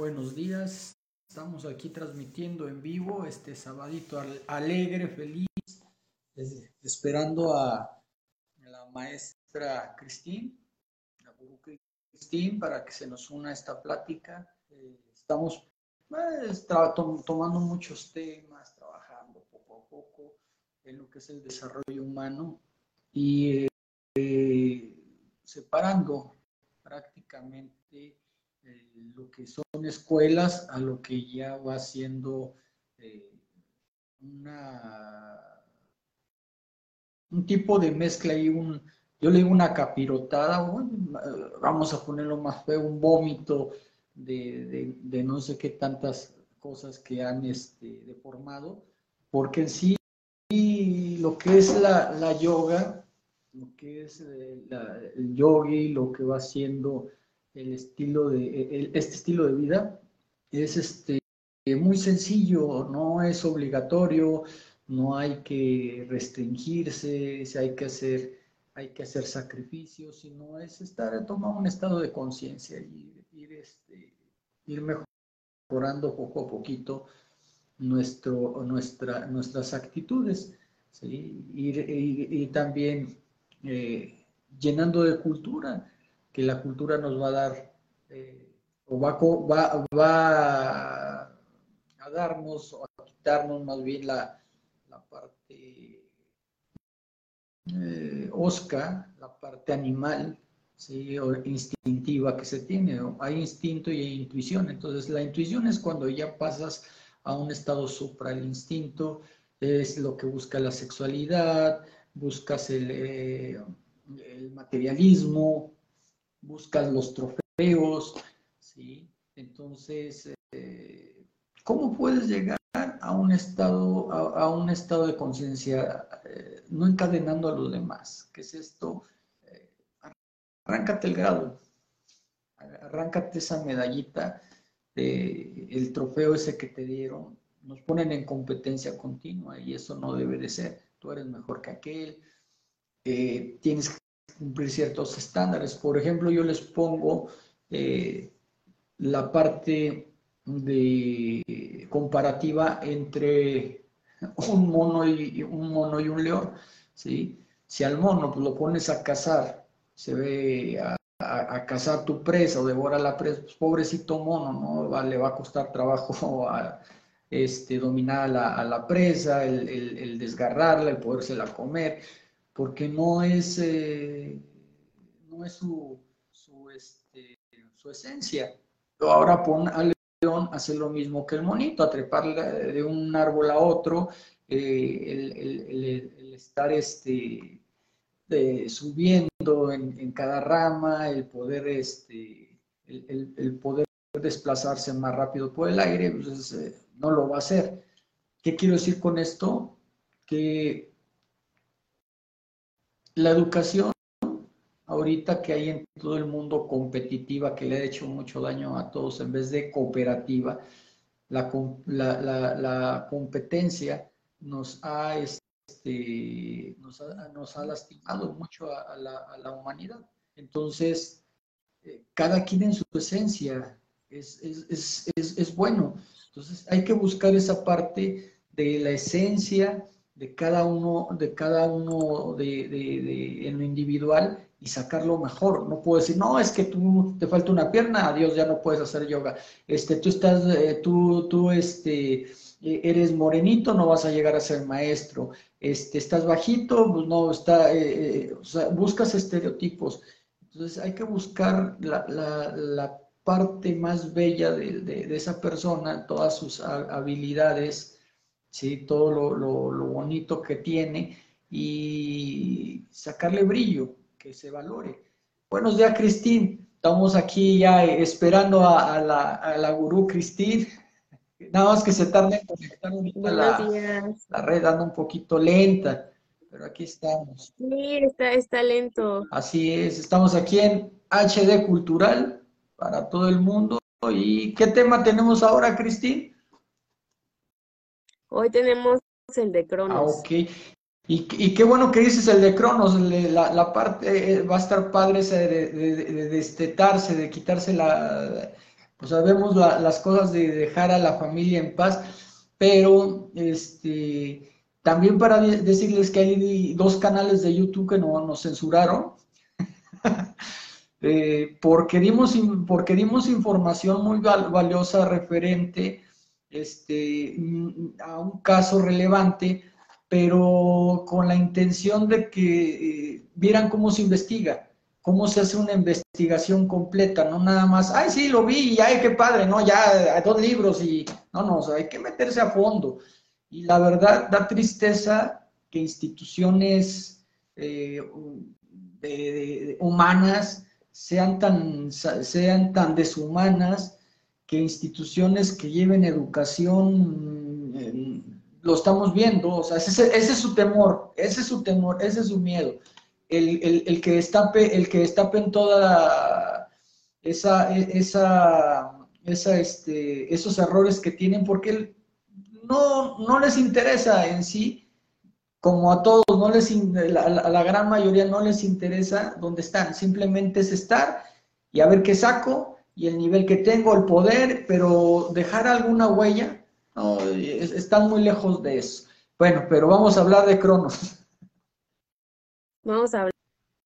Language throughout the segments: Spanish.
Buenos días, estamos aquí transmitiendo en vivo este sabadito alegre, feliz, esperando a la maestra Cristín, la Cristín, para que se nos una esta plática. Eh, estamos pues, tomando muchos temas, trabajando poco a poco en lo que es el desarrollo humano y eh, separando prácticamente eh, lo que son escuelas a lo que ya va siendo eh, una un tipo de mezcla y un yo le digo una capirotada vamos a ponerlo más feo un vómito de, no sé qué tantas cosas que han este, deformado porque en sí lo que es la, yoga lo que es eh, el yogi lo que va siendo el estilo de, este estilo de vida es este, muy sencillo, no es obligatorio, no hay que restringirse, hay que hacer, hay que hacer sacrificios, sino es estar, tomar un estado de conciencia y ir, este, ir mejorando poco a poquito nuestro, nuestra, nuestras actitudes, y, también eh, llenando de cultura que la cultura nos va a dar, eh, o va, va, va, a darnos, o a quitarnos más bien la, la parte eh, osca, la parte animal, ¿sí? o instintiva que se tiene. Hay instinto y hay intuición. Entonces, la intuición es cuando ya pasas a un estado supra. El instinto es lo que busca la sexualidad, buscas el, eh, el materialismo, buscas los trofeos, ¿sí? Entonces, eh, ¿cómo puedes llegar a un estado, a, un estado de conciencia eh, no encadenando a los demás? ¿Qué es esto? Eh, arráncate el grado, arráncate esa medallita, el trofeo ese que te dieron, nos ponen en competencia continua y eso no debe de ser. Tú eres mejor que aquel, tienes que cumplir ciertos estándares. Por ejemplo, yo les pongo eh, la parte de comparativa entre un mono y un mono y un león, ¿sí? Si al mono pues, lo pones a cazar, se ve a, cazar tu presa o devora la presa, pues pobrecito mono, ¿no? le va a costar trabajo este, dominar a la, presa, el, el, el, desgarrarla, el podérsela comer porque no es, eh, no es su, su, este, esencia. Ahora pon al león a hacer lo mismo que el monito, a de un árbol a otro, eh, el, estar este, subiendo en, cada rama, el poder, este, el, poder desplazarse más rápido por el aire, pues eh, no lo va a hacer. ¿Qué quiero decir con esto? Que la educación ahorita que hay en todo el mundo competitiva, que le ha hecho mucho daño a todos, en vez de cooperativa, la, competencia nos ha, este, nos, ha, lastimado mucho a, la, humanidad. Entonces, eh, cada quien en su esencia es, es, bueno. Entonces, hay que buscar esa parte de la esencia de cada uno, de cada uno de, de, en lo individual y sacarlo mejor. No puedo decir, no, es que tú te falta una pierna, adiós, ya no puedes hacer yoga. Este, tú estás, eh, tú, tú, este, eh, eres morenito, no vas a llegar a ser maestro. Este, estás bajito, pues no, está, eh, sea, buscas estereotipos. Entonces hay que buscar la, la, la parte más bella de, de, esa persona, todas sus habilidades, ¿sí? todo lo, lo, bonito que tiene y sacarle brillo, que se valore. Buenos días, Cristín. Estamos aquí ya esperando a, la, a la gurú Cristín. Nada más que se tarde en conectar la, la, red, anda un poquito lenta, pero aquí estamos. Sí, está, está lento. Así es, estamos aquí en HD Cultural para todo el mundo. ¿Y qué tema tenemos ahora, Cristín? Hoy tenemos el de Cronos. Ah, ok. Y, qué bueno que dices el de Cronos, la, parte, eh, va a estar padre ese de, destetarse, de quitarse la, pues sabemos las cosas de dejar a la familia en paz, pero este, también para decirles que hay dos canales de YouTube que no nos censuraron, eh, porque, dimos, porque dimos información muy valiosa referente este, a un caso relevante, pero con la intención de que eh, vieran cómo se investiga cómo se hace una investigación completa, no nada más, ay, sí, lo vi, y ay, qué padre, no, ya hay dos libros y no, no, hay que meterse a fondo. Y la verdad da tristeza que instituciones eh, humanas sean tan, sean tan deshumanas, que instituciones que lleven educación, eh, lo estamos viendo, o sea, ese, es su temor, ese es su temor, ese es su miedo. El, que destape, el que destapen toda esa, esa, esa, este, esos errores que tienen, porque no, no les interesa en sí, como a todos, no les, a la, gran mayoría no les interesa dónde están, simplemente es estar y a ver qué saco y el nivel que tengo, el poder, pero dejar alguna huella, están muy lejos de eso. Bueno, pero vamos a hablar de Cronos. Vamos a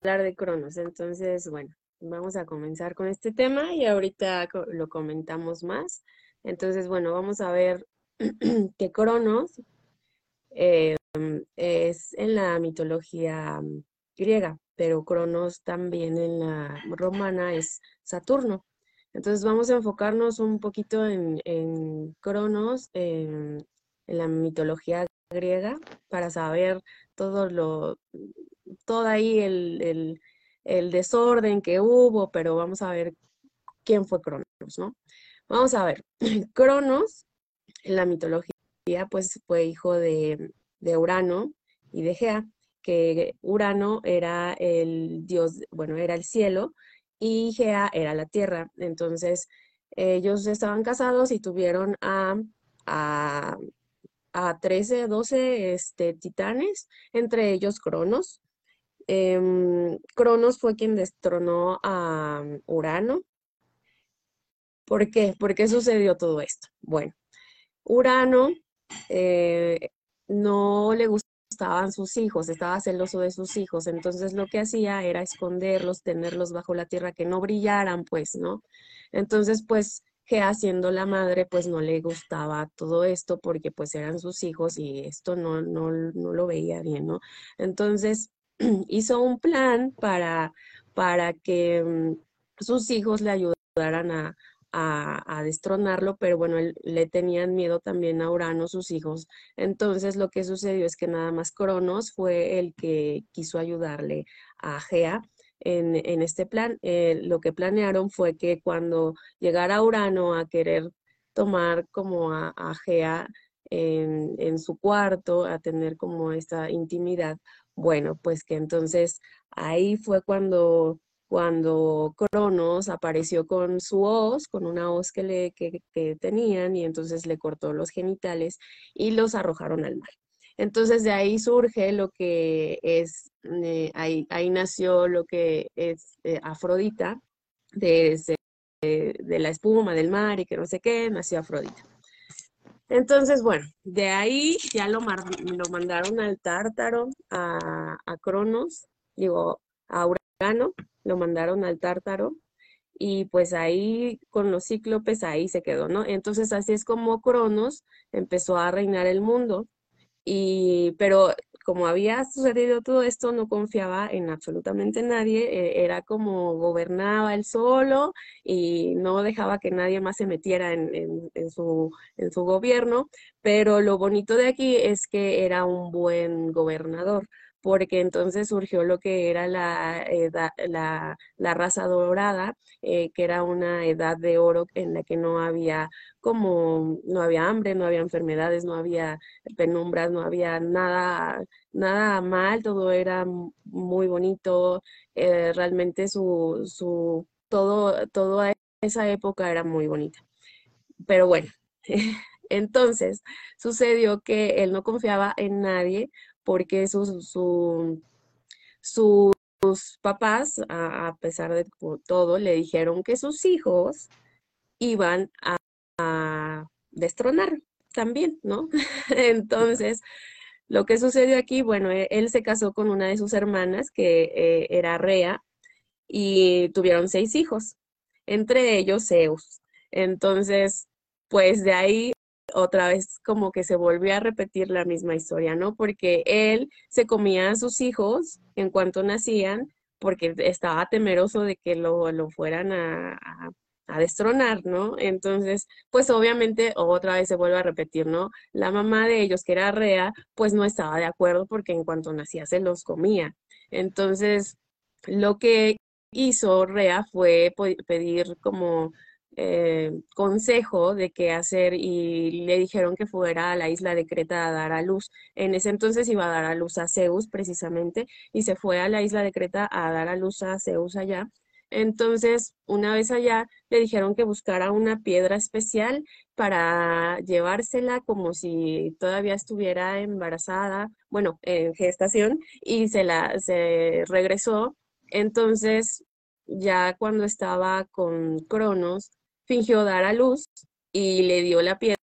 hablar de Cronos. Entonces, bueno, vamos a comenzar con este tema y ahorita lo comentamos más. Entonces, bueno, vamos a ver que Cronos eh, es en la mitología griega, pero Cronos también en la romana es Saturno. Entonces vamos a enfocarnos un poquito en, Cronos, en, la mitología griega, para saber todo lo, todo ahí el, desorden que hubo, pero vamos a ver quién fue Cronos, ¿no? Vamos a ver, Cronos en la mitología pues fue hijo de, Urano y de Gea, que Urano era el dios, bueno, era el cielo y Gea era la tierra. Entonces, ellos estaban casados y tuvieron a, a, a 13, 12 este, titanes, entre ellos Cronos, Em, Cronos fue quien destronó a mm, Urano. ¿Por qué? ¿Por qué sucedió todo esto? Bueno, Urano eh, no le gustaban sus hijos, estaba celoso de sus hijos, entonces lo que hacía era esconderlos, tenerlos bajo la tierra, que no brillaran, pues, ¿no? Entonces, pues, que haciendo la madre, pues no le gustaba todo esto porque pues eran sus hijos y esto no, no, no lo veía bien, ¿no? Entonces, hizo un plan para, para que mm, sus hijos le ayudaran a, destronarlo, pero bueno, le tenían miedo también a Urano, sus hijos. Entonces lo que sucedió es que nada más Cronos fue el que quiso ayudarle a Gea. En, este plan, eh, lo que planearon fue que cuando llegara Urano a querer tomar como a, Gea en, en, su cuarto, a tener como esta intimidad, bueno, pues que entonces ahí fue cuando, cuando Cronos apareció con su hoz, con una hoz que, le, que, tenían, y entonces le cortó los genitales y los arrojaron al mar. Entonces de ahí surge lo que es, eh, ahí, ahí, nació lo que es eh, Afrodita, de, de la espuma del mar y que no sé qué, nació Afrodita. Entonces, bueno, de ahí ya lo, lo mandaron al Tártaro, a, a Cronos, digo, a Urano, lo mandaron al Tártaro, y pues ahí con los cíclopes ahí se quedó, ¿no? Entonces así es como Cronos empezó a reinar el mundo, y, pero como había sucedido todo esto, no confiaba en absolutamente nadie, eh, era como gobernaba él solo y no dejaba que nadie más se metiera en, su, en su gobierno, pero lo bonito de aquí es que era un buen gobernador porque entonces surgió lo que era la, la, la, raza dorada, eh, que era una edad de oro en la que no había como, no había hambre, no había enfermedades, no había penumbras, no había nada, nada mal, todo era muy bonito, eh, realmente su, su, todo, toda esa época era muy bonita. Pero bueno, entonces sucedió que él no confiaba en nadie porque sus, papás, a, pesar de todo, le dijeron que sus hijos iban a, destronar también, ¿no? Entonces, lo que sucedió aquí, bueno, e, él se casó con una de sus hermanas, que eh, era Rea, y tuvieron seis hijos, entre ellos Zeus. Entonces, pues de ahí otra vez como que se volvió a repetir la misma historia, ¿no? Porque él se comía a sus hijos en cuanto nacían, porque estaba temeroso de que lo, lo fueran a, a, destronar, ¿no? Entonces, pues obviamente otra vez se vuelve a repetir, ¿no? La mamá de ellos, que era Rea, pues no estaba de acuerdo porque en cuanto nacía se los comía. Entonces, lo que hizo Rea fue pedir como eh, consejo de qué hacer y le dijeron que fuera a la isla de Creta a dar a luz. En ese entonces iba a dar a luz a Zeus precisamente y se fue a la isla de Creta a dar a luz a Zeus allá. Entonces, una vez allá, le dijeron que buscara una piedra especial para llevársela como si todavía estuviera embarazada, bueno, en gestación, y se la se regresó. Entonces, ya cuando estaba con Cronos, fingió dar a luz y le dio la piedra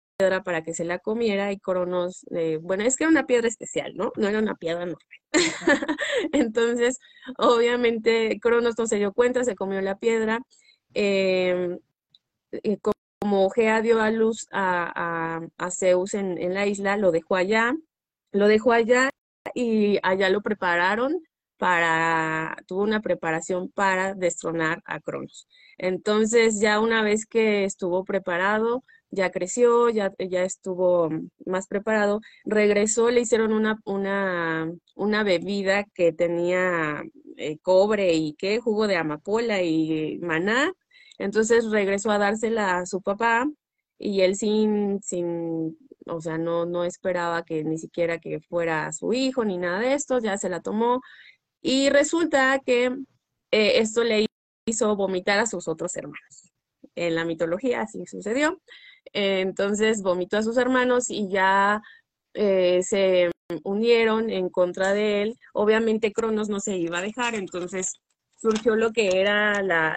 para que se la comiera y Cronos, eh, bueno, es que era una piedra especial, ¿no? No era una piedra normal. Entonces, obviamente, Cronos no se dio cuenta, se comió la piedra. Em, eh, como Gea dio a luz a, Zeus en, en, la isla, lo dejó allá, lo dejó allá y allá lo prepararon para, tuvo una preparación para destronar a Cronos. Entonces, ya una vez que estuvo preparado, ya creció, ya, ya estuvo más preparado, regresó, le hicieron una, una, una bebida que tenía eh, cobre y qué, jugo de amapola y maná. Entonces regresó a dársela a su papá y él sin, sin, o sea, no, no esperaba que ni siquiera que fuera su hijo ni nada de esto, ya se la tomó y resulta que eh, esto le hizo vomitar a sus otros hermanos. En la mitología así sucedió. entonces vomitó a sus hermanos y ya eh, se unieron en contra de él. Obviamente Cronos no se iba a dejar, entonces surgió lo que era la,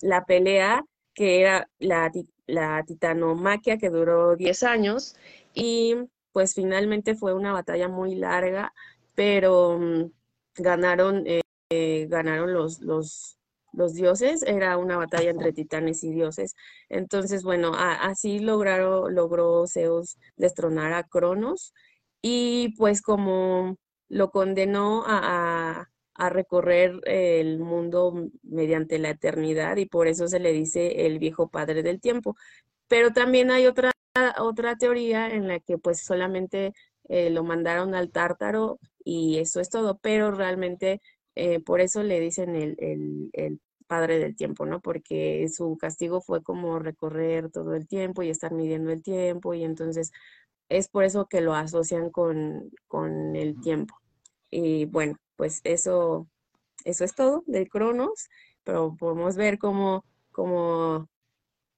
la, pelea, que era la, la titanomaquia, que duró 10 años, y pues finalmente fue una batalla muy larga, pero mm, ganaron, eh, ganaron los, los, los, dioses, era una batalla entre titanes y dioses. Entonces, bueno, así lograron, logró Zeus destronar a Cronos y pues como lo condenó a, a, recorrer el mundo mediante la eternidad y por eso se le dice el viejo padre del tiempo. Pero también hay otra, otra teoría en la que pues solamente eh, lo mandaron al tártaro y eso es todo, pero realmente eh, por eso le dicen el, padre del tiempo, ¿no? Porque su castigo fue como recorrer todo el tiempo y estar midiendo el tiempo y entonces es por eso que lo asocian con, el tiempo. Y bueno, pues eso, eso es todo del Cronos, pero podemos ver cómo, cómo,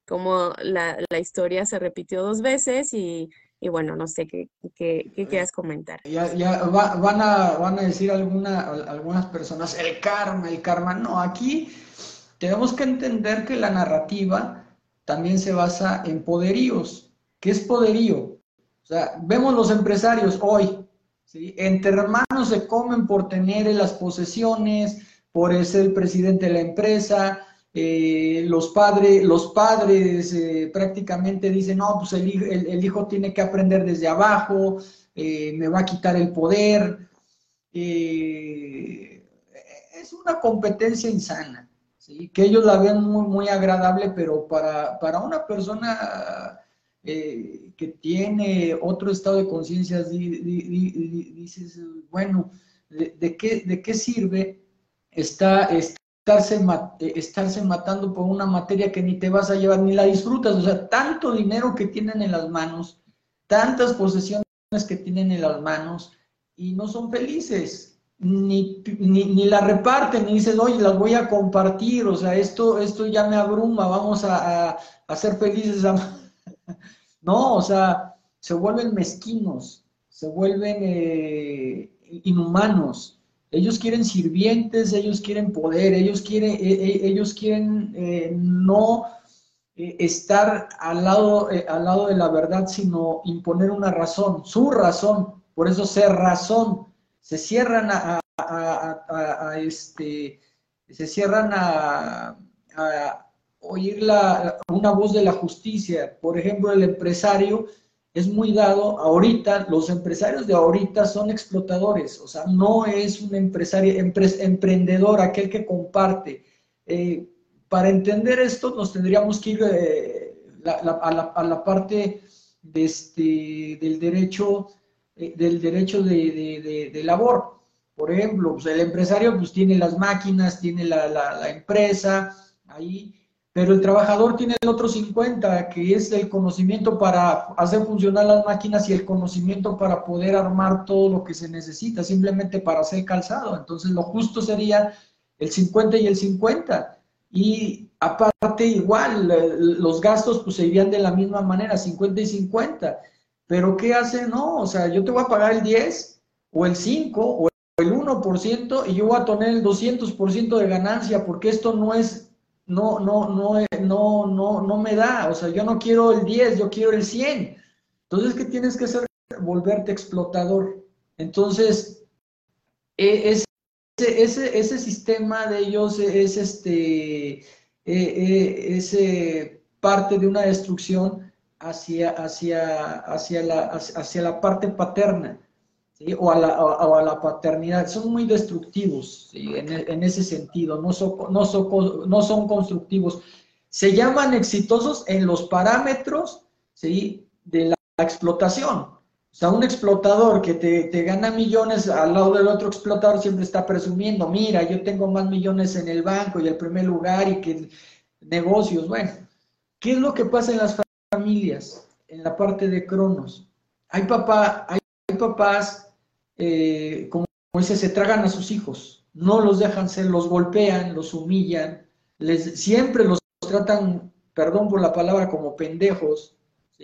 cómo la, la historia se repitió dos veces y y bueno, no sé qué, qué, quieras comentar. Ya, ya van, a, van a decir alguna, algunas personas, el karma, el karma. No, aquí tenemos que entender que la narrativa también se basa en poderíos. ¿Qué es poderío? O sea, vemos los empresarios hoy, ¿sí? entre hermanos se comen por tener las posesiones, por ser el presidente de la empresa, eh, los, padres, los padres eh, prácticamente dicen, no, pues el, hijo tiene que aprender desde abajo, eh, me va a quitar el poder. es una competencia insana, que ellos la ven muy, muy agradable, pero para, para una persona que tiene otro estado de conciencia, dices, bueno, ¿de, qué, ¿de qué sirve? Está, está estarse, eh, estarse matando por una materia que ni te vas a llevar, ni la disfrutas. O sea, tanto dinero que tienen en las manos, tantas posesiones que tienen en las manos y no son felices. Ni, ni, la reparten, ni dicen, oye, las voy a compartir, o sea, esto, esto ya me abruma, vamos a, a, ser felices. no, o sea, se vuelven mezquinos, se vuelven eh, inhumanos. Ellos quieren sirvientes, ellos quieren poder, ellos quieren, e, e, ellos quieren eh, no, eh, estar al lado, eh, al lado de la verdad, sino imponer una razón, su razón. Por eso ser razón. Se cierran a, este, se cierran a, oír la, una voz de la justicia. Por ejemplo, el empresario es muy dado, ahorita, los empresarios de ahorita son explotadores, o sea, no es un empresario, emprendedor, aquel que comparte. Eh, para entender esto nos tendríamos que ir eh, a, la, parte de este, del derecho, eh, del derecho de, labor. Por ejemplo, pues el empresario pues, tiene las máquinas, tiene la, la empresa ahí, pero el trabajador tiene el otro 50, que es el conocimiento para hacer funcionar las máquinas y el conocimiento para poder armar todo lo que se necesita, simplemente para hacer calzado. Entonces, lo justo sería el 50 y el 50. Y aparte, igual, los gastos pues se irían de la misma manera, 50 y 50. Pero ¿qué hace? No, o sea, yo te voy a pagar el 10 o el 5 o el 1% y yo voy a tener el 200% de ganancia porque esto no es no, no, no, eh, no, no, no me da. O sea, yo no quiero el 10, yo quiero el 100. Entonces, ¿qué tienes que hacer? Volverte explotador. Entonces, e, ese, ese, ese sistema de ellos es este, e, e, ese parte de una destrucción hacia, hacia, hacia, la, hacia la parte paterna o, a la, a la, paternidad. Son muy destructivos en, ese sentido, no son, no, son, no son constructivos. Se llaman exitosos en los parámetros ¿sí? de la explotación. O sea, un explotador que te, te, gana millones al lado del otro explotador siempre está presumiendo, mira, yo tengo más millones en el banco y el primer lugar y que negocios. Bueno, ¿qué es lo que pasa en las familias? En la parte de Cronos. Hay papá, hay papás, eh, como dice, se tragan a sus hijos, no los dejan ser, los golpean, los humillan, les, siempre los tratan, perdón por la palabra, como pendejos,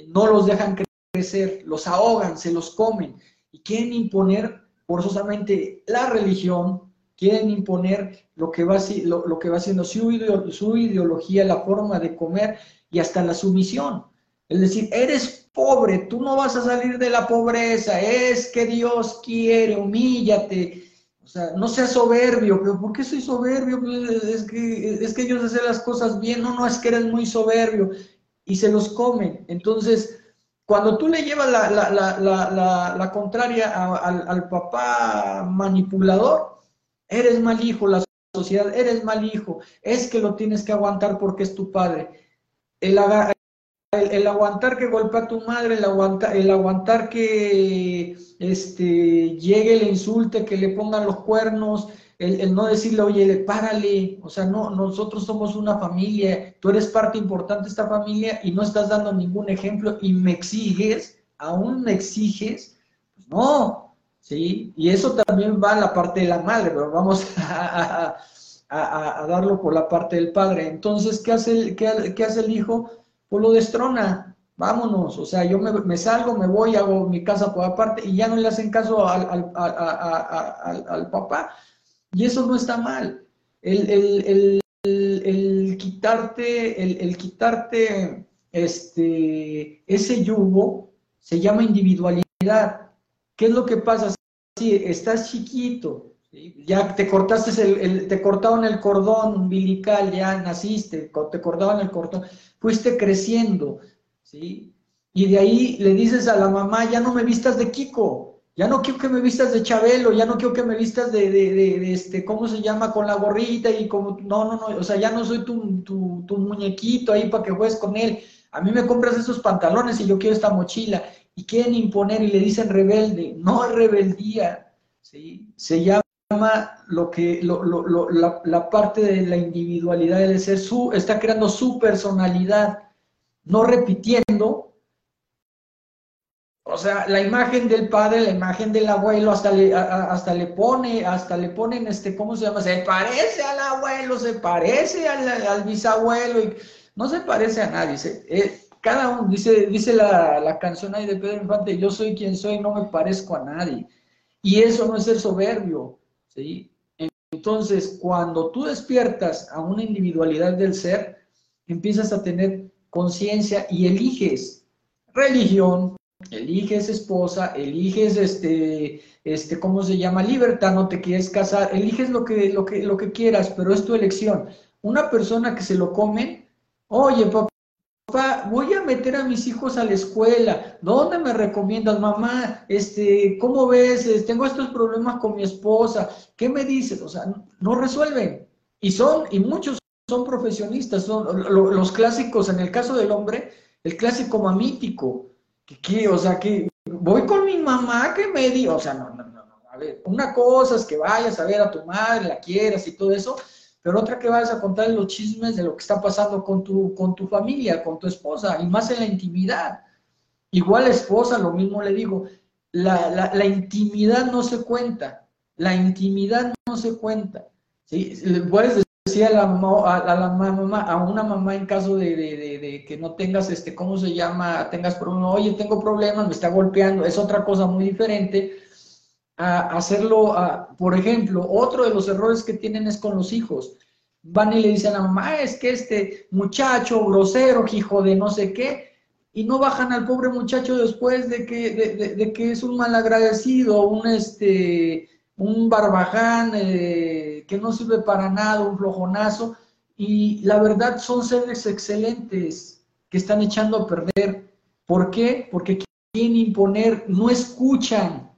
no los dejan crecer, los ahogan, se los comen y quieren imponer forzosamente la religión, quieren imponer lo que va, lo, que va siendo su, su ideología, la forma de comer y hasta la sumisión. Es decir, eres pobre, tú no vas a salir de la pobreza, es que Dios quiere, humíllate. O sea, no seas soberbio, pero ¿por qué soy soberbio? Es que, es que ellos hacen las cosas bien, no, no, es que eres muy soberbio. Y se los comen. Entonces, cuando tú le llevas la, la, contraria al, papá manipulador, eres mal hijo, la sociedad, eres mal hijo, es que lo tienes que aguantar porque es tu padre. El, aguantar que golpea a tu madre, el, aguanta, el aguantar que este, llegue, le insulte, que le pongan los cuernos, el, no decirle, oye, párale, o sea, no, nosotros somos una familia, tú eres parte importante de esta familia y no estás dando ningún ejemplo y me exiges, aún me exiges, pues no, ¿sí? Y eso también va a la parte de la madre, pero vamos a, darlo por la parte del padre. Entonces, ¿qué hace el, qué, qué hace el hijo? Pues lo destrona, vámonos, o sea, yo me, salgo, me voy, hago mi casa por aparte y ya no le hacen caso al, papá. Y eso no está mal. El, quitarte, el, quitarte este, ese yugo se llama individualidad. ¿Qué es lo que pasa? Si estás chiquito, ya te cortaste el, te cortaron el cordón umbilical, ya naciste, te cortaban el cordón, fuiste creciendo, ¿sí? Y de ahí le dices a la mamá, ya no me vistas de Kiko, ya no quiero que me vistas de Chabelo, ya no quiero que me vistas de, de, de, este, ¿cómo se llama? Con la gorrita y como, no, no, no, o sea, ya no soy tu, tu, tu muñequito ahí para que juegues con él. A mí me compras esos pantalones y yo quiero esta mochila. Y quieren imponer y le dicen rebelde. No es rebeldía, ¿sí? Se llama lo que la, parte de la individualidad del ser, su, está creando su personalidad, no repitiendo. O sea, la imagen del padre, la imagen del abuelo, hasta le, hasta le pone, hasta le ponen este, ¿cómo se llama? Se parece al abuelo, se parece al, bisabuelo, y no se parece a nadie. Eh, cada uno, dice, dice la, la canción ahí de Pedro Infante, yo soy quien soy, no me parezco a nadie. Y eso no es ser soberbio, ¿sí? Entonces, cuando tú despiertas a una individualidad del ser, empiezas a tener conciencia y eliges religión, eliges esposa, eliges este, este, ¿cómo se llama? Libertad, no te quieres casar, eliges lo que, lo que, lo que quieras, pero es tu elección. Una persona que se lo come, oye, papá, voy a meter a mis hijos a la escuela. ¿Dónde me recomiendas, mamá? Este, ¿cómo ves? Tengo estos problemas con mi esposa. ¿Qué me dices? O sea, no resuelven. Y son, y muchos son profesionistas, son los clásicos, en el caso del hombre, el clásico mamítico, que, o sea, que voy con mi mamá que me diga, o sea, no, no, no, a ver, una cosa es que vayas a ver a tu madre, la quieras y todo eso, pero otra que vayas a contar los chismes de lo que está pasando con tu, con tu familia, con tu esposa, y más en la intimidad. Igual la esposa, lo mismo le digo, la, la, la intimidad no se cuenta, la intimidad no se cuenta. ¿sí? Puedes decía a la, a, la mamá, a una mamá en caso de, que no tengas, este, ¿cómo se llama? Tengas problemas, oye, tengo problemas, me está golpeando, es otra cosa muy diferente a hacerlo, por ejemplo, otro de los errores que tienen es con los hijos. Van y le dicen a mamá, es que este muchacho grosero, hijo de no sé qué, y no bajan al pobre muchacho después de que, de, que es un malagradecido, un este un barbaján eh, que no sirve para nada, un flojonazo, y la verdad son seres excelentes que están echando a perder. ¿Por qué? Porque quieren imponer, no escuchan,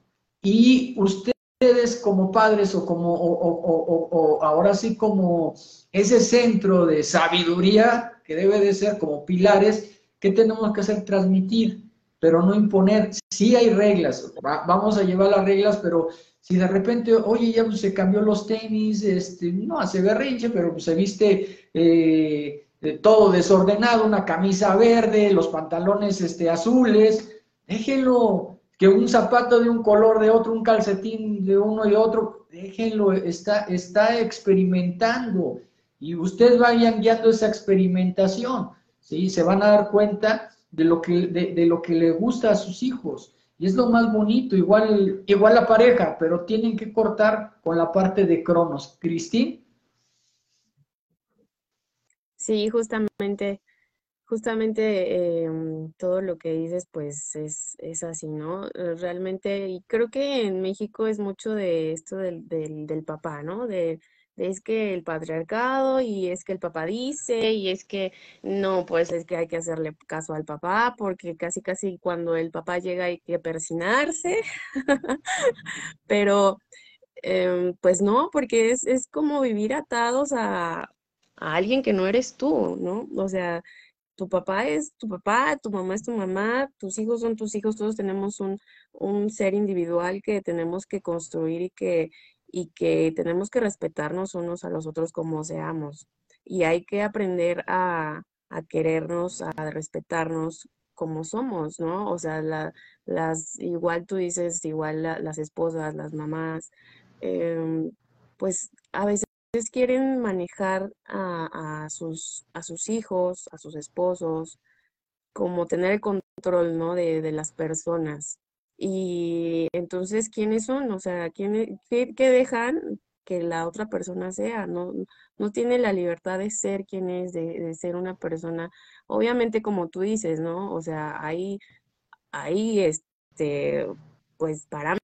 y ustedes como padres o como, ahora sí como ese centro de sabiduría que debe de ser como pilares, ¿qué tenemos que hacer? Transmitir, pero no imponer. Sí hay reglas, vamos a llevar las reglas, pero si de repente, oye, ya se cambió los tenis, este, no hace berrinche, pero se viste eh, todo desordenado, una camisa verde, los pantalones este, azules, déjenlo, que un zapato de un color de otro, un calcetín de uno y otro, déjenlo, está, está experimentando y ustedes vayan guiando esa experimentación, ¿sí? Se van a dar cuenta de lo que, de lo que le gusta a sus hijos. Y es lo más bonito, igual, igual la pareja, pero tienen que cortar con la parte de Cronos. Cristín. Sí, justamente, justamente em, todo lo que dices, pues es, es así, ¿no? Realmente, y creo que en México es mucho de esto del, del, del papá, ¿no? De es que el patriarcado y es que el papá dice y es que no, pues es que hay que hacerle caso al papá porque casi casi cuando el papá llega hay que persinarse, pero em, pues no, porque es, es como vivir atados a, a alguien que no eres tú, ¿no? O sea, tu papá es tu papá, tu mamá es tu mamá, tus hijos son tus hijos, todos tenemos un, un ser individual que tenemos que construir y que, y que tenemos que respetarnos unos a los otros como seamos. Y hay que aprender a, querernos, a respetarnos como somos, ¿no? O sea, las, igual tú dices, igual las esposas, las mamás, em, pues a veces quieren manejar a, sus, a sus hijos, a sus esposos, como tener el control, ¿no? De, de las personas. Y entonces, ¿quiénes son? O sea, ¿quién, qué, dejan que la otra persona sea? No, no tiene la libertad de ser quien es, de, ser una persona, obviamente como tú dices, ¿no? O sea, hay, hay este, pues parámetros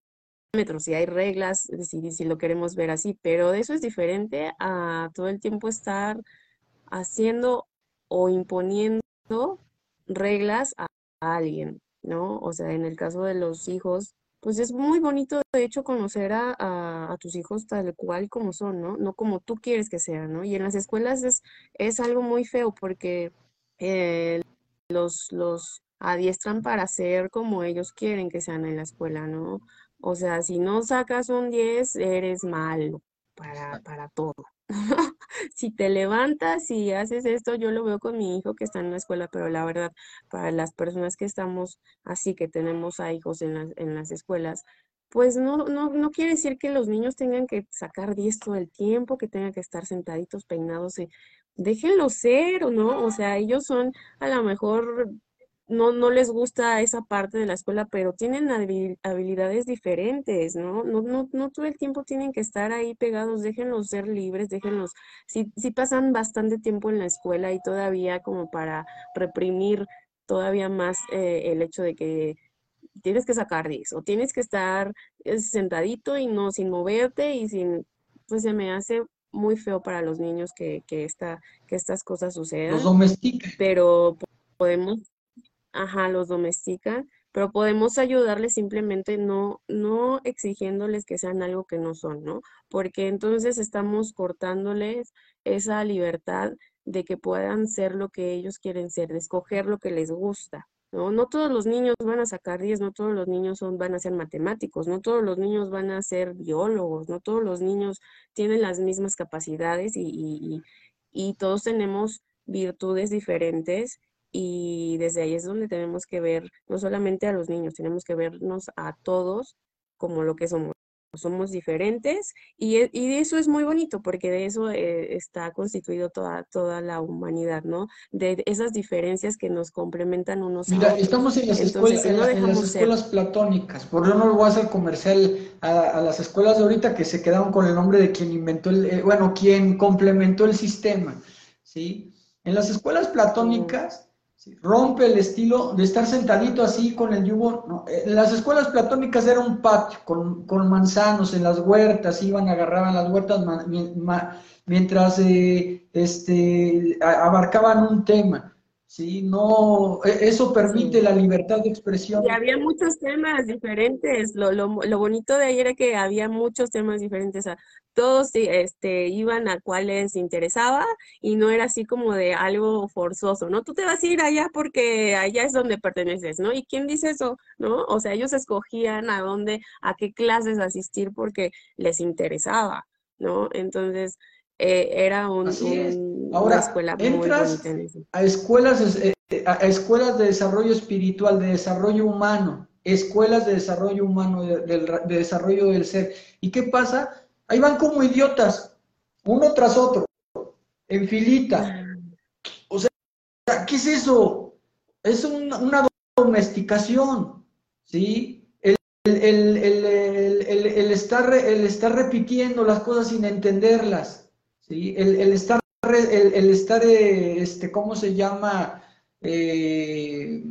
y hay reglas, si, si lo queremos ver así, pero eso es diferente a todo el tiempo estar haciendo o imponiendo reglas a alguien. ¿no? O sea, en el caso de los hijos, pues es muy bonito, de hecho, conocer a, a, tus hijos tal cual como son, ¿no? No como tú quieres que sean, ¿no? Y en las escuelas es, es algo muy feo porque eh, los, los adiestran para ser como ellos quieren que sean en la escuela, ¿no? O sea, si no sacas un 10, eres malo para, para todo. si te levantas y haces esto, yo lo veo con mi hijo que está en la escuela, pero la verdad, para las personas que estamos así, que tenemos a hijos en las, en las escuelas, pues no, no, no quiere decir que los niños tengan que sacar 10 todo el tiempo, que tengan que estar sentaditos, peinados, y déjenlo ser, ¿o no? O sea, ellos son a lo mejor no, no les gusta esa parte de la escuela, pero tienen habilidades diferentes, ¿no? No, no, no todo el tiempo tienen que estar ahí pegados, déjenlos ser libres, déjenlos, si, si pasan bastante tiempo en la escuela y todavía como para reprimir todavía más eh, el hecho de que tienes que sacar 10 o tienes que estar eh, sentadito y no sin moverte y sin, pues se me hace muy feo para los niños que, que, esta, que estas cosas sucedan. Los domestican. Pero podemos, ajá, los domestican, pero podemos ayudarles simplemente no, no exigiéndoles que sean algo que no son, ¿no? Porque entonces estamos cortándoles esa libertad de que puedan ser lo que ellos quieren ser, de escoger lo que les gusta. ¿no? No todos los niños van a sacar 10, no todos los niños son, van a ser matemáticos, no todos los niños van a ser biólogos, no todos los niños tienen las mismas capacidades y, y todos tenemos virtudes diferentes y desde ahí es donde tenemos que ver no solamente a los niños, tenemos que vernos a todos como lo que somos. Somos diferentes y, e, y, eso es muy bonito porque de eso eh, está constituido toda, toda la humanidad, ¿no? De esas diferencias que nos complementan unos Mira, estamos en las, escuelas, en, las escuelas platónicas, por lo voy a hacer comercial a, las escuelas de ahorita que se quedaron con el nombre de quien inventó el, eh, bueno, quien complementó el sistema, ¿sí? En las escuelas platónicas rompe el estilo de estar sentadito así con el yugo. En las escuelas platónicas era un patio con, manzanos en las huertas, iban, agarraban las huertas mientras eh, este, abarcaban un tema. Sí, no, e, eso permite la libertad de expresión. Y había muchos temas diferentes. Lo, lo, lo, bonito de ayer era que había muchos temas diferentes. O todos este, iban a cuál les interesaba y no era así como de algo forzoso, ¿no? Tú te vas a ir allá porque allá es donde perteneces, ¿no? ¿Y quién dice eso? ¿No? O sea, ellos escogían a dónde, a qué clases asistir porque les interesaba, ¿no? Entonces, eh, era un, una escuela muy a escuelas, eh, a escuelas de desarrollo espiritual, de desarrollo humano, escuelas de desarrollo humano, de, desarrollo del ser. ¿Y qué pasa? Ahí van como idiotas, uno tras otro, en filita. O sea, ¿qué es eso? Es una domesticación, ¿sí? El, el, el, estar, el estar repitiendo las cosas sin entenderlas. ¿Sí? El, estar, el, estar este, ¿cómo se llama? Eh,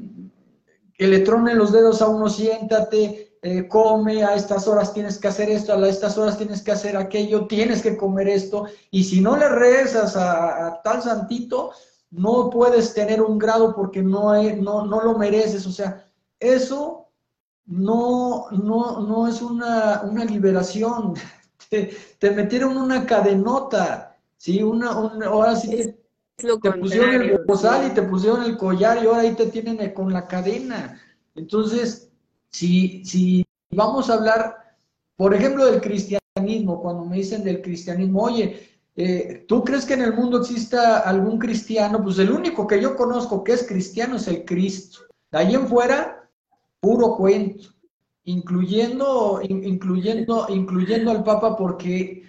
que le tronen los dedos a uno, siéntate, eh, come, a estas horas tienes que hacer esto, a estas horas tienes que hacer aquello, tienes que comer esto, y si no le rezas a, tal santito, no puedes tener un grado porque no, no, no lo mereces, o sea, eso no, no, no es una, una liberación, te metieron una cadenota, Sí, una, ahora sí te, pusieron el bozal y te pusieron el collar y ahora ahí te tienen con la cadena. Entonces, si, si vamos a hablar, por ejemplo, del cristianismo, cuando me dicen del cristianismo, oye, eh, ¿tú crees que en el mundo exista algún cristiano? Pues el único que yo conozco que es cristiano es el Cristo. De ahí en fuera, puro cuento, incluyendo, incluyendo, incluyendo al Papa porque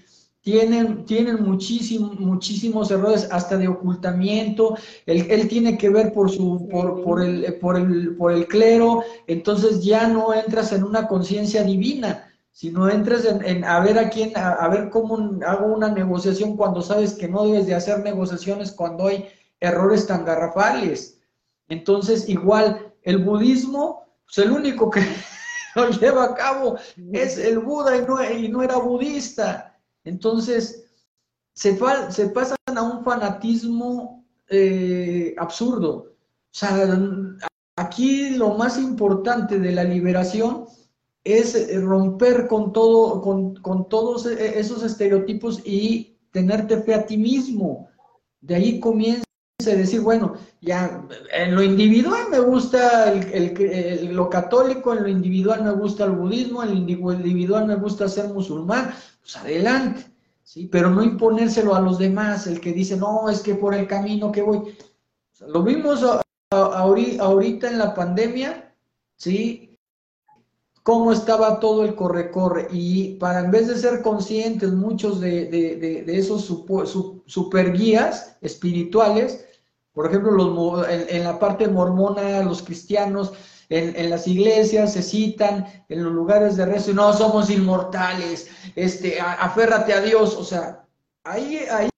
tienen, tienen muchísimos errores, hasta de ocultamiento, él, tiene que ver por, su, por, por, el, por, el, por el clero, entonces ya no entras en una conciencia divina, sino entras en, a ver a quién, a, ver cómo hago una negociación cuando sabes que no debes de hacer negociaciones cuando hay errores tan garrafales. Entonces, igual, el budismo, pues el único que lo lleva a cabo es el Buda y no, y no era budista. Entonces, se, pasan a un fanatismo eh, absurdo. O sea, aquí lo más importante de la liberación es romper con, todo, con, todos e, esos estereotipos y tenerte fe a ti mismo. De ahí comienza decir, bueno, ya en lo individual me gusta lo católico, en lo individual me gusta el budismo, en lo individual me gusta ser musulmán, pues adelante, ¿sí? Pero no imponérselo a los demás, el que dice, no, es que por el camino que voy. lo vimos ahorita en la pandemia, ¿sí? Cómo estaba todo el corre-corre. Y para en vez de ser conscientes muchos de, esos super, super guías espirituales, Por ejemplo, los, en, la parte mormona, los cristianos, en, las iglesias se citan, en los lugares de rezo, y no, somos inmortales, este, aférrate a Dios, o sea, ahí, ahí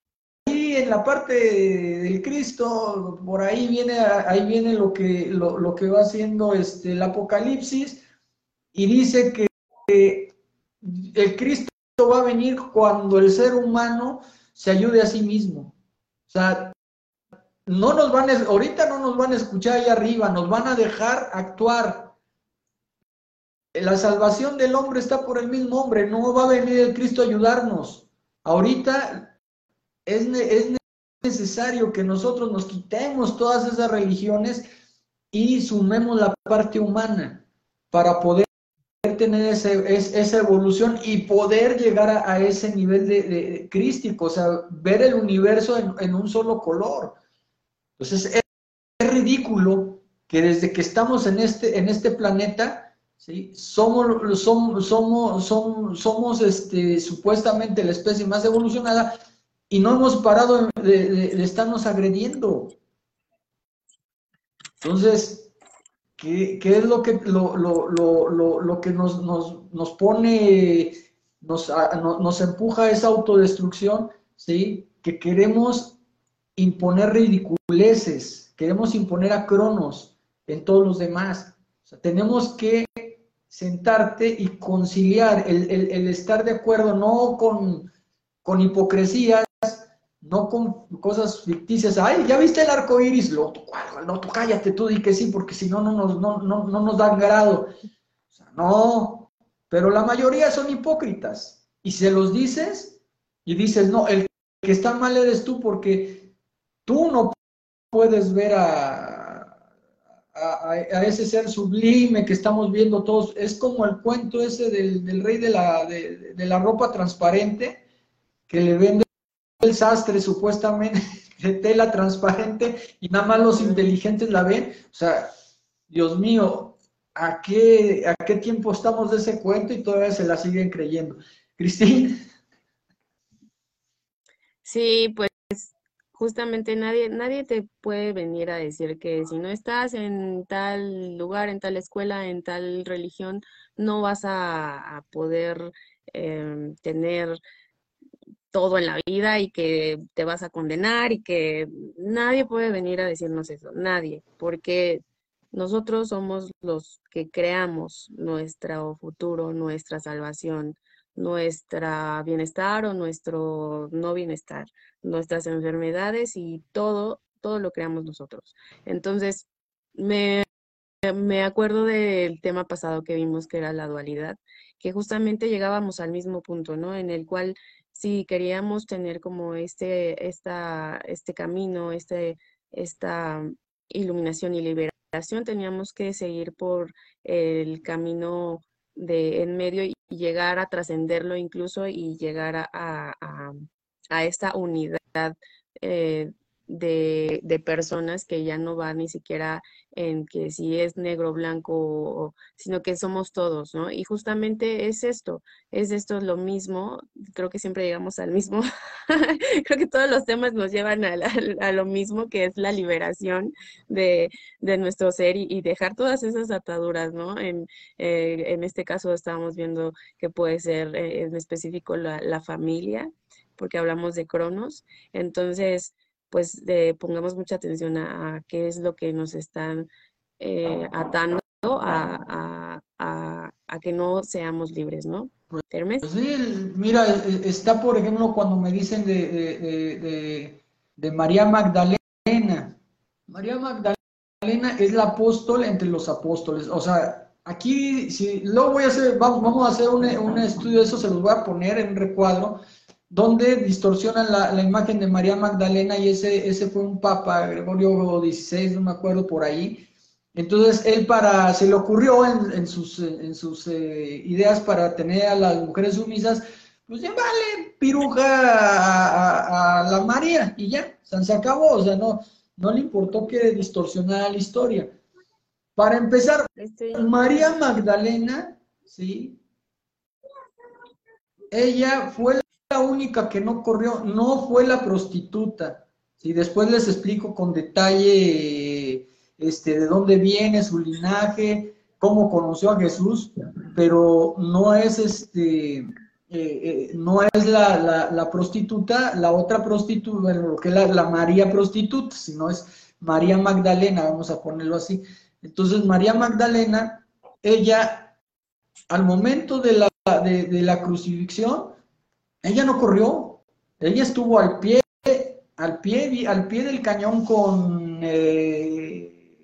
en la parte del Cristo, por ahí viene, ahí viene lo que, lo, que va haciendo este, el Apocalipsis, y dice que el Cristo va a venir cuando el ser humano se ayude a sí mismo. O sea, no nos van a, ahorita no nos van a escuchar ahí arriba, nos van a dejar actuar. La salvación del hombre está por el mismo hombre, no va a venir el Cristo a ayudarnos. Ahorita es, es necesario que nosotros nos quitemos todas esas religiones y sumemos la parte humana para poder tener ese, esa evolución y poder llegar a, ese nivel de, crístico, o sea, ver el universo en, un solo color. Entonces, es, ridículo que desde que estamos en este, en este planeta, ¿sí? somos, somos, somos, somos, somos este, supuestamente la especie más evolucionada y no hemos parado de, de estarnos agrediendo. Entonces, ¿Qué, es lo que, lo, lo, lo, lo que nos, nos, nos, pone, nos, nos empuja a esa autodestrucción? ¿sí? Que queremos imponer ridiculeces, queremos imponer a Cronos en todos los demás. Tenemos que sentarte y conciliar el, el, estar de acuerdo no con, con hipocresías, no con cosas ficticias. Ay, ¿ya viste el arco iris? Lo, no, tú cállate, tú di que sí, porque si no, no nos, no, no, no nos dan grado. No, pero la mayoría son hipócritas. Y se los dices y dices, no, el que está mal eres tú porque tú no puedes ver a, a, ese ser sublime que estamos viendo todos. Es como el cuento ese del, del rey de la, de, de la ropa transparente que le vende el sastre supuestamente de tela transparente y nada más los inteligentes la ven. O sea, Dios mío, ¿a qué, a qué tiempo estamos de ese cuento y todavía se la siguen creyendo? Cristina. Sí, pues justamente nadie, nadie te puede venir a decir que si no estás en tal lugar, en tal escuela, en tal religión, no vas a, poder em, tener todo en la vida y que te vas a condenar y que nadie puede venir a decirnos eso, nadie, porque nosotros somos los que creamos nuestro futuro, nuestra salvación, nuestra bienestar o nuestro no bienestar, nuestras enfermedades y todo, todo lo creamos nosotros. Entonces, me, me acuerdo del tema pasado que vimos que era la dualidad, que justamente llegábamos al mismo punto, ¿no? En el cual si queríamos tener como este, esta, este camino, este, esta iluminación y liberación, teníamos que seguir por el camino de en medio y llegar a trascenderlo incluso y llegar a, a, a esta unidad eh, de, de, personas que ya no van ni siquiera en que si es negro, blanco, sino que somos todos, ¿no? Y justamente es esto, es esto lo mismo, creo que siempre llegamos al mismo, creo que todos los temas nos llevan a, a, lo mismo, que es la liberación de, de nuestro ser y, dejar todas esas ataduras, ¿no? En, eh, en este caso estábamos viendo que puede ser eh, en específico la, la familia, porque hablamos de Cronos, entonces pues pongamos mucha atención a, qué es lo que nos están eh, atando a, que no seamos libres, ¿no? Pues, sí, mira, e, e, está por ejemplo cuando me dicen de, de, María Magdalena. María Magdalena es la apóstol entre los apóstoles. O sea, aquí, si luego voy a hacer, vamos, vamos a hacer un, un estudio de eso, se los voy a poner en recuadro donde distorsionan la, imagen de María Magdalena y ese, ese fue un papa, Gregorio XVI, no me acuerdo por ahí. Entonces él para, se le ocurrió en, sus, en sus eh, ideas para tener a las mujeres sumisas, pues ya vale, piruja a, la María y ya, se acabó, o sea, no, no le importó que distorsionara la historia. Para empezar, este María Magdalena, ¿sí? Ella fue la única que no corrió no fue la prostituta, ¿sí? Después les explico con detalle este, de dónde viene su linaje, cómo conoció a Jesús, pero no es este eh, eh, no es la, prostituta, la otra prostituta, bueno, lo que es la, María prostituta, sino es María Magdalena, vamos a ponerlo así. Entonces, María Magdalena, ella, al momento de la, de, la crucifixión, ella no corrió, ella estuvo al pie, al pie, al pie del cañón con eh,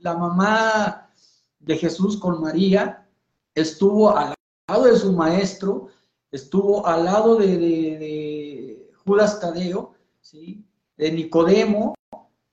la mamá de Jesús, con María, estuvo al lado de su maestro, estuvo al lado de, Judas Tadeo, ¿sí? de Nicodemo,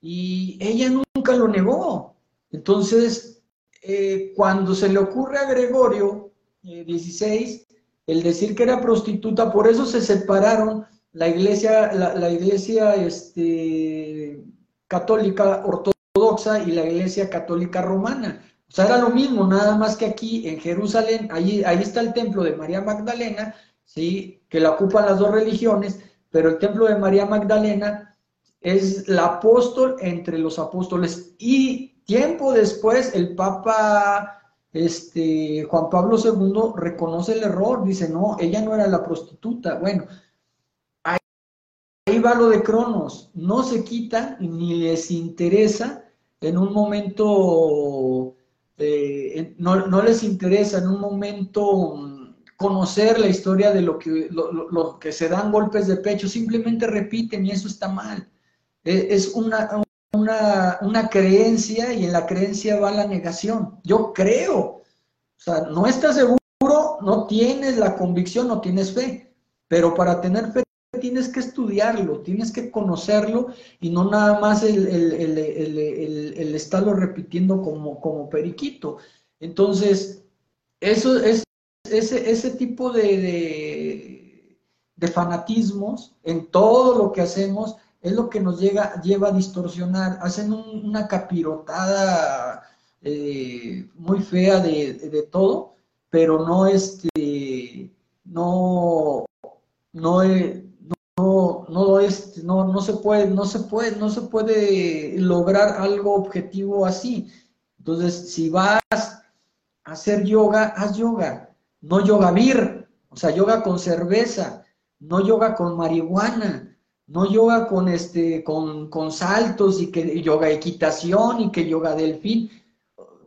y ella nunca lo negó. Entonces, eh, cuando se le ocurre a Gregorio eh, 16 el decir que era prostituta, por eso se separaron la iglesia, la, iglesia este, católica ortodoxa y la iglesia católica romana. O sea, era lo mismo, nada más que aquí en Jerusalén, ahí, ahí está el templo de María Magdalena, ¿sí? que la ocupan las dos religiones, pero el templo de María Magdalena es la apóstol entre los apóstoles. Y tiempo después el Papa este, Juan Pablo II reconoce el error, dice, no, ella no era la prostituta. Bueno, ahí, va lo de Cronos, no se quita ni les interesa en un momento, eh, no, no les interesa en un momento conocer la historia de lo que, lo, que se dan golpes de pecho, simplemente repiten y eso está mal. E, es una, una, creencia y en la creencia va la negación. Yo creo, o sea, no estás seguro, no tienes la convicción, no tienes fe, pero para tener fe tienes que estudiarlo, tienes que conocerlo y no nada más el, el estarlo repitiendo como, como periquito. Entonces, eso es, ese, ese tipo de, de, fanatismos en todo lo que hacemos es lo que nos llega, lleva a distorsionar. Hacen una capirotada eh, muy fea de, todo, pero no este, no, no, no, no, es, no, no se puede, no se puede, no se puede lograr algo objetivo así. Entonces, si vas a hacer yoga, haz yoga no yoga vir, o sea, yoga con cerveza, no yoga con marihuana, no yoga con este, con, con saltos y que yoga equitación y que yoga delfín.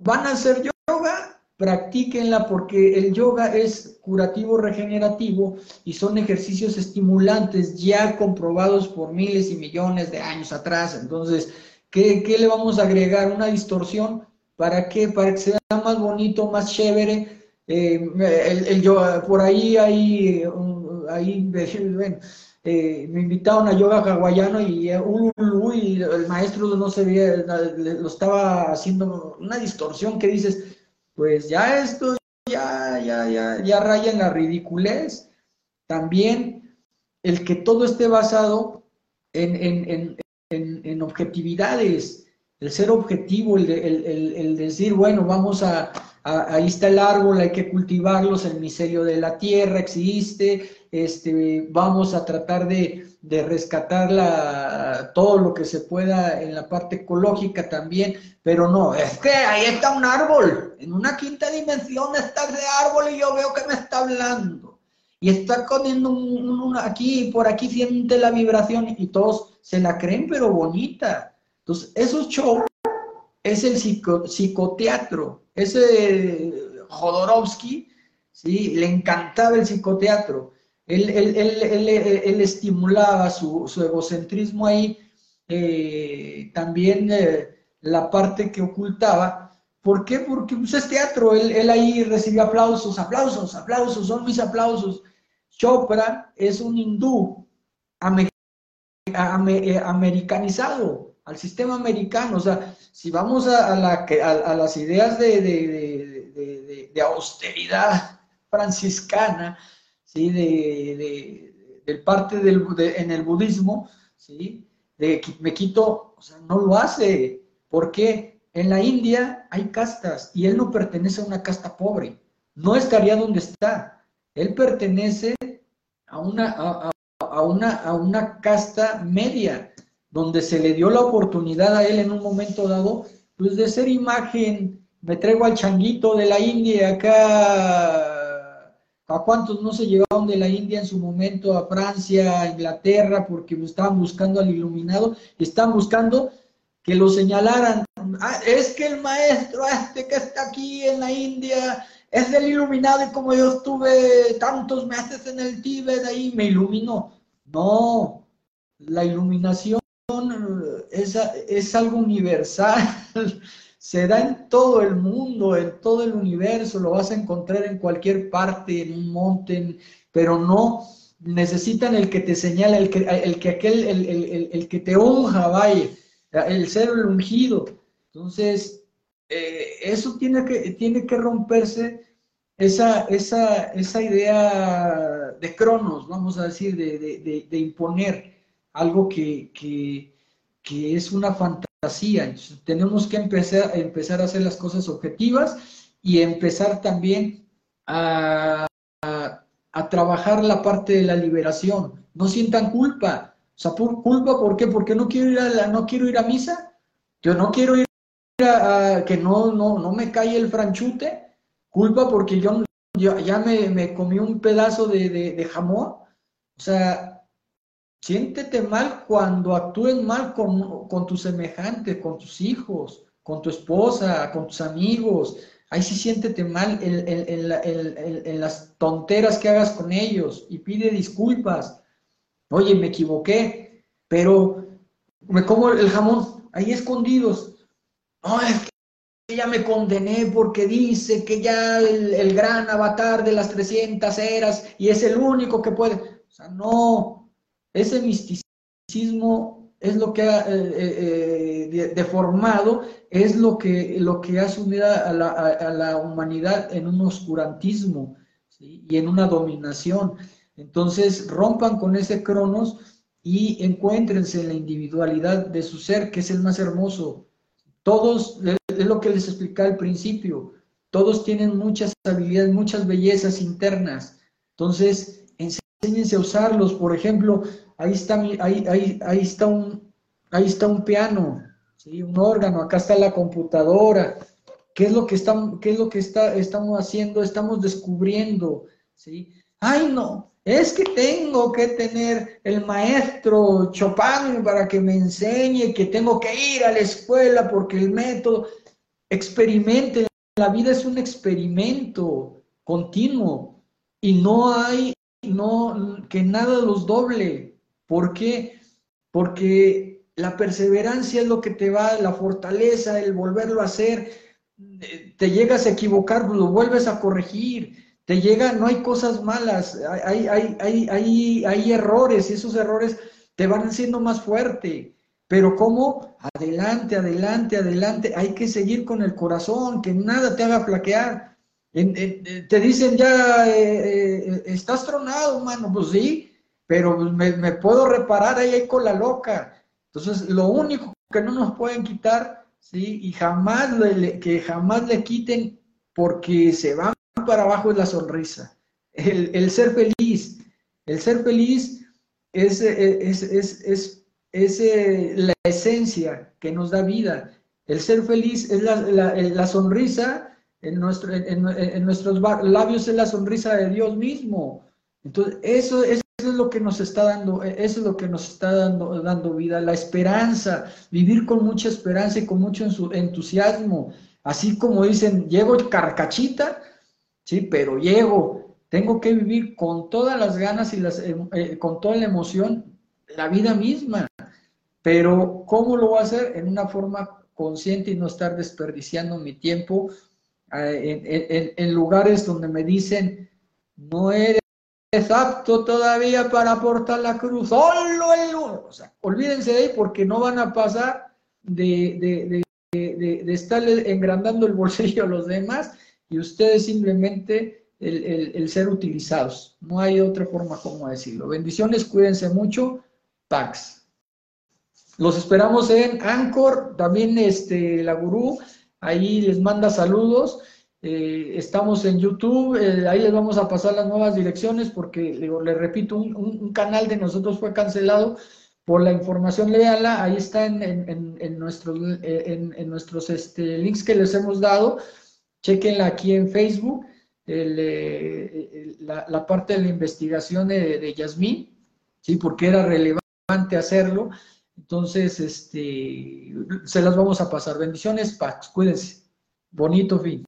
Van a hacer yoga, practíquenla porque el yoga es curativo regenerativo y son ejercicios estimulantes ya comprobados por miles y millones de años atrás. Entonces, ¿qué, qué le vamos a agregar? ¿Una distorsión? ¿Para qué? Para que sea más bonito, más chévere, eh, el, yoga, por ahí, ahí, ahí eh, me invitaron a yoga hawaiano y, y el maestro no se veía, lo estaba haciendo una distorsión que dices, pues ya esto ya, ya, ya, ya raya en la ridiculez. También el que todo esté basado en, en, en, en objetividades, el ser objetivo, el, el, el decir, bueno, vamos a, ahí está el árbol, hay que cultivarlos, el miserio de la tierra existe, este, vamos a tratar de, rescatar la, todo lo que se pueda en la parte ecológica también, pero no, es que ahí está un árbol, en una quinta dimensión está ese árbol y yo veo que me está hablando. Y está poniendo un, aquí, por aquí siente la vibración y todos se la creen, pero bonita. Entonces, esos shows es el psicoteatro. Ese Jodorowsky, ¿sí? le encantaba el psicoteatro. Él, él, estimulaba su, egocentrismo ahí, eh, también eh, la parte que ocultaba. ¿Por qué? Porque pues, es teatro, él, ahí recibió aplausos, aplausos, aplausos, son mis aplausos. Chopra es un hindú eh, americanizado, al sistema americano. O sea, si vamos a, las ideas de, austeridad franciscana, ¿sí? de, parte del, en el budismo, ¿sí? de me quito, o sea, no lo hace. porque En la India hay castas y él no pertenece a una casta pobre. No estaría donde está. Él pertenece a una, a una, a una casta media donde se le dio la oportunidad a él en un momento dado, pues de ser imagen, me traigo al changuito de la India acá, ¿a cuántos no se llevaron de la India en su momento a Francia, a Inglaterra, porque estaban buscando al iluminado, estaban buscando que lo señalaran, ah, es que el maestro este que está aquí en la India es del iluminado y como yo estuve tantos meses en el Tíbet ahí me iluminó. No, la iluminación es, es algo universal, se da en todo el mundo, en todo el universo, lo vas a encontrar en cualquier parte, en un monte, pero no necesitan el que te señala, el que, el que aquel, el, el, que te unja, vaya, el ser el ungido. Entonces, eh, eso tiene que, tiene que romperse esa, esa, esa idea de cronos, vamos a decir, de, de, de imponer algo que, que, que, es una fantasía. Tenemos que empezar, empezar a hacer las cosas objetivas y empezar también a, a, trabajar la parte de la liberación. No sientan culpa. O sea, por, culpa, ¿por qué? Porque no quiero ir a la, no quiero ir a misa. Yo no quiero ir a, que no, no, no me cae el franchute. Culpa porque yo, ya me, me, comí un pedazo de, de jamón. O sea, Siéntete mal cuando actúes mal con, con tus semejantes, con tus hijos, con tu esposa, con tus amigos. Ahí sí siéntete mal en, las tonteras que hagas con ellos y pide disculpas. Oye, me equivoqué, pero me como el jamón ahí escondidos. No, es que ya me condené porque dice que ya el, el gran avatar de las 300 eras y es el único que puede. O sea, no, ese misticismo es lo que ha eh, eh, eh, deformado, es lo que, lo que ha sumido a la, humanidad en un oscurantismo y en una dominación. Entonces rompan con ese cronos y encuéntrense en la individualidad de su ser, que es el más hermoso. Todos, es lo que les explicaba al principio, todos tienen muchas habilidades, muchas bellezas internas. Entonces, enséñense a usarlos. Por ejemplo, ahí está, ahí, ahí, ahí está, un, ahí está un piano, ¿sí? un órgano, acá está la computadora. ¿Qué es lo que, estamos, qué es lo que está, estamos haciendo? Estamos descubriendo. ¿sí? Ay, no, es que tengo que tener el maestro Chopin para que me enseñe, que tengo que ir a la escuela porque el método, experimente, la vida es un experimento continuo y no hay, no, que nada los doble. ¿Por qué? Porque la perseverancia es lo que te va, la fortaleza, el volverlo a hacer. Te llegas a equivocar, lo vuelves a corregir. Te llega, no hay cosas malas, hay, hay, hay, hay, hay errores y esos errores te van haciendo más fuerte. Pero ¿cómo? Adelante, adelante, adelante. Hay que seguir con el corazón, que nada te haga flaquear. te dicen ya, eh, eh, estás tronado, mano. Pues sí, pero me, puedo reparar ahí con la loca. Entonces, lo único que no nos pueden quitar, ¿sí? Y jamás le, que jamás le quiten porque se van para abajo es la sonrisa. El, ser feliz, el ser feliz es, es, es, es, eh, la esencia que nos da vida. El ser feliz es la, la, sonrisa, en, nuestro, en, nuestros labios es la sonrisa de Dios mismo. Entonces, eso es es lo que nos está dando, e, eso es lo que nos está dando, dando vida, la esperanza, vivir con mucha esperanza y con mucho entusiasmo. Así como dicen, llego carcachita, sí, pero llego, tengo que vivir con todas las ganas y las, em, eh, con toda la emoción la vida misma. Pero, ¿cómo lo voy a hacer? En una forma consciente y no estar desperdiciando mi tiempo eh, en lugares donde me dicen, no eres es apto todavía para portar la cruz, solo el uno. O sea, olvídense de ahí porque no van a pasar de, de, estar engrandando el bolsillo a los demás y ustedes simplemente el, ser utilizados. No hay otra forma como decirlo. Bendiciones, cuídense mucho. Pax. Los esperamos en Anchor, también este, la gurú, ahí les manda saludos. Eh, estamos en YouTube, eh, ahí les vamos a pasar las nuevas direcciones porque, les repito, un, canal de nosotros fue cancelado, por la información, léala, ahí está en, nuestros, en, nuestros este, links que les hemos dado, chequenla aquí en Facebook, eh, la, parte de la investigación de, de Yasmín, ¿sí? porque era relevante hacerlo, entonces, este, se las vamos a pasar. Bendiciones, Pax, cuídense. Bonito fin.